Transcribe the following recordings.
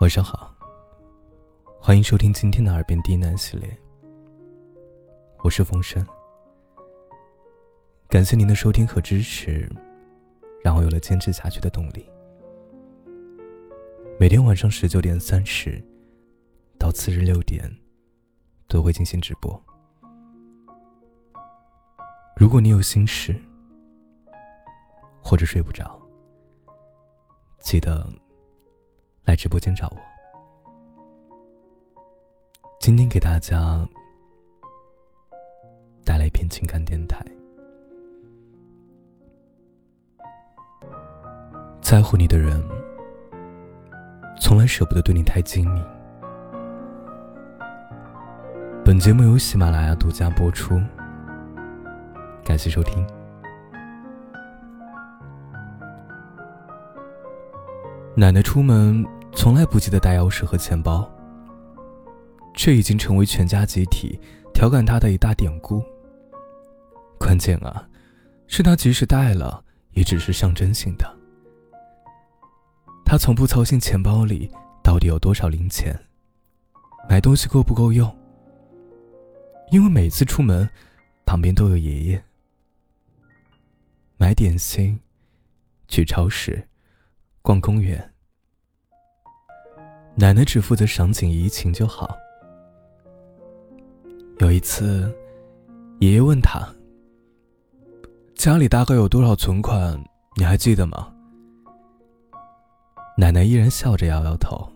晚上好，欢迎收听今天的耳边低喃系列。我是风声，感谢您的收听和支持，让我有了坚持下去的动力。每天晚上十九点三十到次日六点都会进行直播。如果你有心事或者睡不着，记得来直播间找我。今天给大家带来一篇情感电台。在乎你的人，从来舍不得对你太精明。本节目由喜马拉雅独家播出，感谢收听。奶奶出门从来不记得带钥匙和钱包，这已经成为全家集体调侃她的一大典故。关键啊，是她即使带了，也只是象征性的。她从不操心钱包里到底有多少零钱，买东西够不够用，因为每次出门，旁边都有爷爷。买点心，去超市。逛公园，奶奶只负责赏景怡情就好。有一次，爷爷问他：“家里大概有多少存款？你还记得吗？”奶奶依然笑着摇摇头。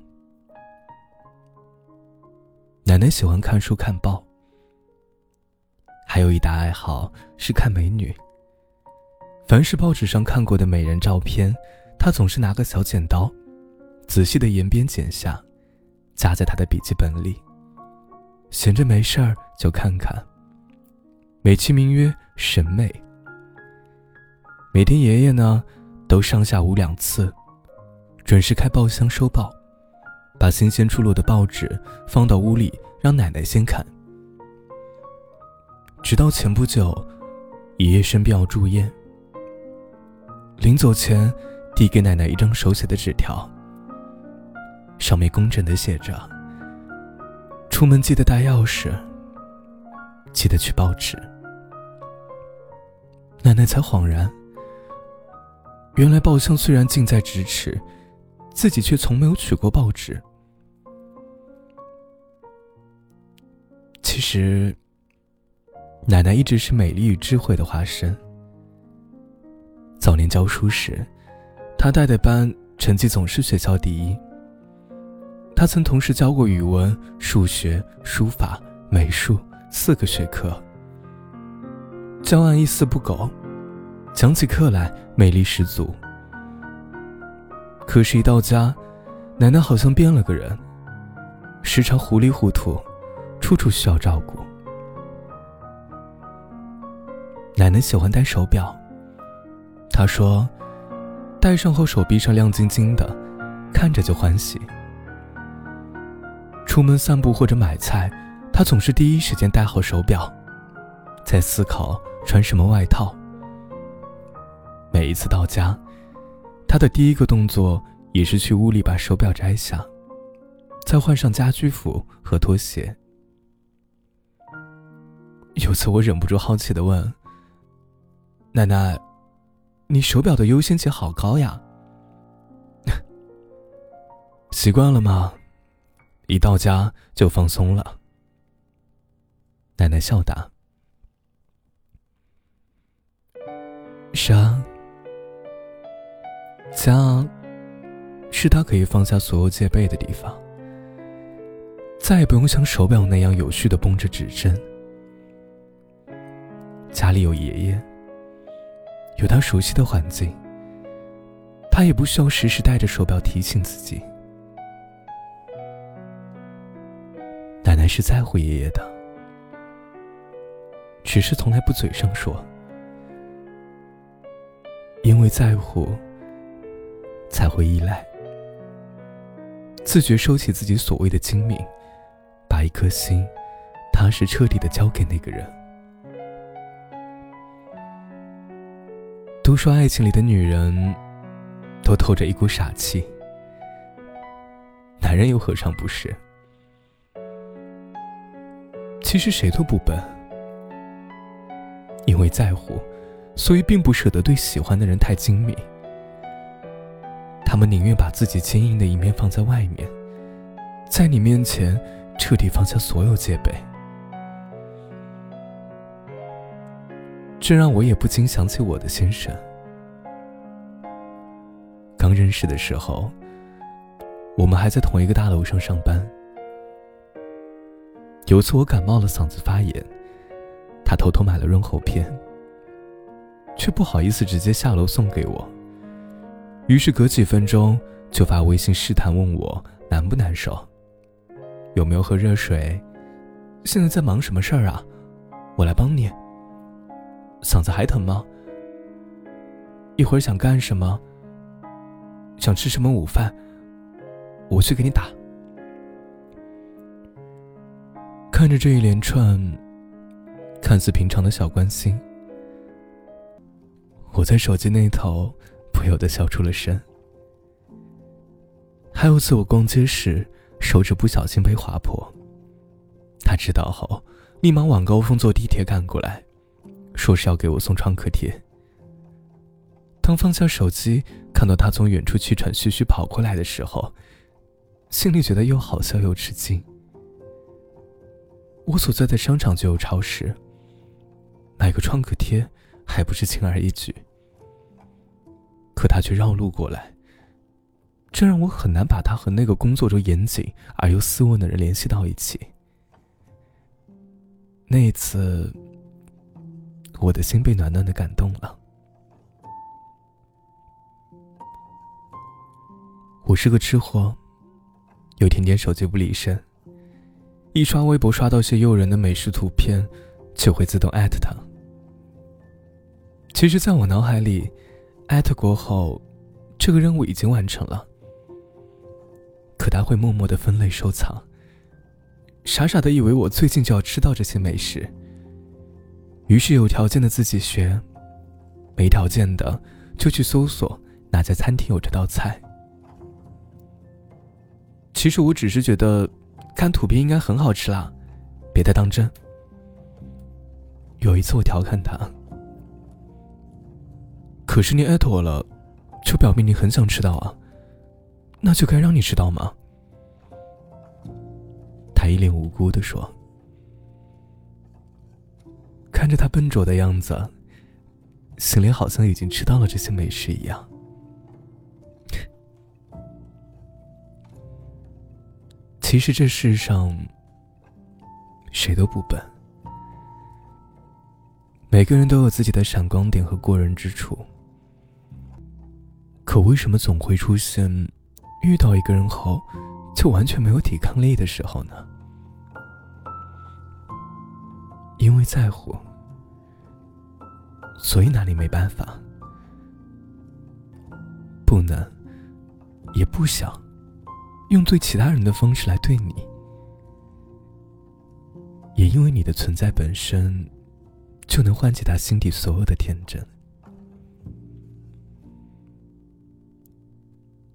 奶奶喜欢看书看报，还有一大爱好是看美女。凡是报纸上看过的美人照片。他总是拿个小剪刀，仔细的沿边剪下，夹在他的笔记本里。闲着没事儿就看看，美其名曰审美。每天爷爷呢，都上下午两次，准时开报箱收报，把新鲜出炉的报纸放到屋里，让奶奶先看。直到前不久，爷爷生病要住院，临走前。递给奶奶一张手写的纸条，上面工整的写着：“出门记得带钥匙，记得取报纸。”奶奶才恍然，原来报箱虽然近在咫尺，自己却从没有取过报纸。其实，奶奶一直是美丽与智慧的化身。早年教书时。他带的班成绩总是学校第一。他曾同时教过语文、数学、书法、美术四个学科，教案一丝不苟，讲起课来魅力十足。可是，一到家，奶奶好像变了个人，时常糊里糊涂，处处需要照顾。奶奶喜欢戴手表，她说。戴上后，手臂上亮晶晶的，看着就欢喜。出门散步或者买菜，他总是第一时间戴好手表，在思考穿什么外套。每一次到家，他的第一个动作也是去屋里把手表摘下，再换上家居服和拖鞋。有次我忍不住好奇的问：“奶奶。”你手表的优先级好高呀，习惯了吗？一到家就放松了。奶奶笑答：“是啊，家是他可以放下所有戒备的地方，再也不用像手表那样有序的绷着指针。家里有爷爷。”有他熟悉的环境，他也不需要时时带着手表提醒自己。奶奶是在乎爷爷的，只是从来不嘴上说。因为在乎，才会依赖，自觉收起自己所谓的精明，把一颗心踏实彻底的交给那个人。都说爱情里的女人，都透着一股傻气。男人又何尝不是？其实谁都不笨，因为在乎，所以并不舍得对喜欢的人太精密。他们宁愿把自己坚硬的一面放在外面，在你面前彻底放下所有戒备。这让我也不禁想起我的先生。刚认识的时候，我们还在同一个大楼上上班。有次我感冒了，嗓子发炎，他偷偷买了润喉片，却不好意思直接下楼送给我。于是隔几分钟就发微信试探问我难不难受，有没有喝热水，现在在忙什么事儿啊？我来帮你。嗓子还疼吗？一会儿想干什么？想吃什么午饭？我去给你打。看着这一连串看似平常的小关心，我在手机那头不由得笑出了声。还有次我逛街时，手指不小心被划破，他知道后，立马晚高峰坐地铁赶过来。说是要给我送创可贴。当放下手机，看到他从远处气喘吁吁跑过来的时候，心里觉得又好笑又吃惊。我所在的商场就有超市，买个创可贴还不是轻而易举。可他却绕路过来，这让我很难把他和那个工作中严谨而又斯文的人联系到一起。那一次。我的心被暖暖的感动了。我是个吃货，有天天手机不离身，一刷微博刷到些诱人的美食图片，就会自动艾特他。其实，在我脑海里，艾特过后，这个任务已经完成了。可他会默默的分类收藏，傻傻的以为我最近就要吃到这些美食。于是有条件的自己学，没条件的就去搜索哪家餐厅有这道菜。其实我只是觉得，看图片应该很好吃啦，别太当真。有一次我调侃他：“可是你艾特我了，就表明你很想吃到啊，那就该让你知道吗？”他一脸无辜的说。看着他笨拙的样子，心里好像已经吃到了这些美食一样。其实这世上谁都不笨，每个人都有自己的闪光点和过人之处。可为什么总会出现遇到一个人后就完全没有抵抗力的时候呢？因为在乎。所以哪里没办法，不能，也不想用对其他人的方式来对你，也因为你的存在本身，就能唤起他心底所有的天真。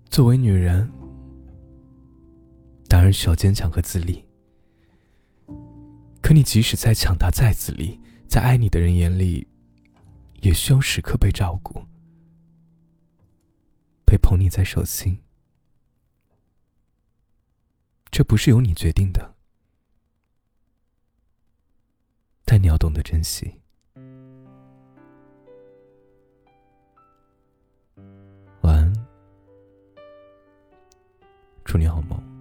作为女人，当然需要坚强和自立，可你即使再强大、再自立，在爱你的人眼里。也需要时刻被照顾，被捧你在手心。这不是由你决定的，但你要懂得珍惜。晚安，祝你好梦。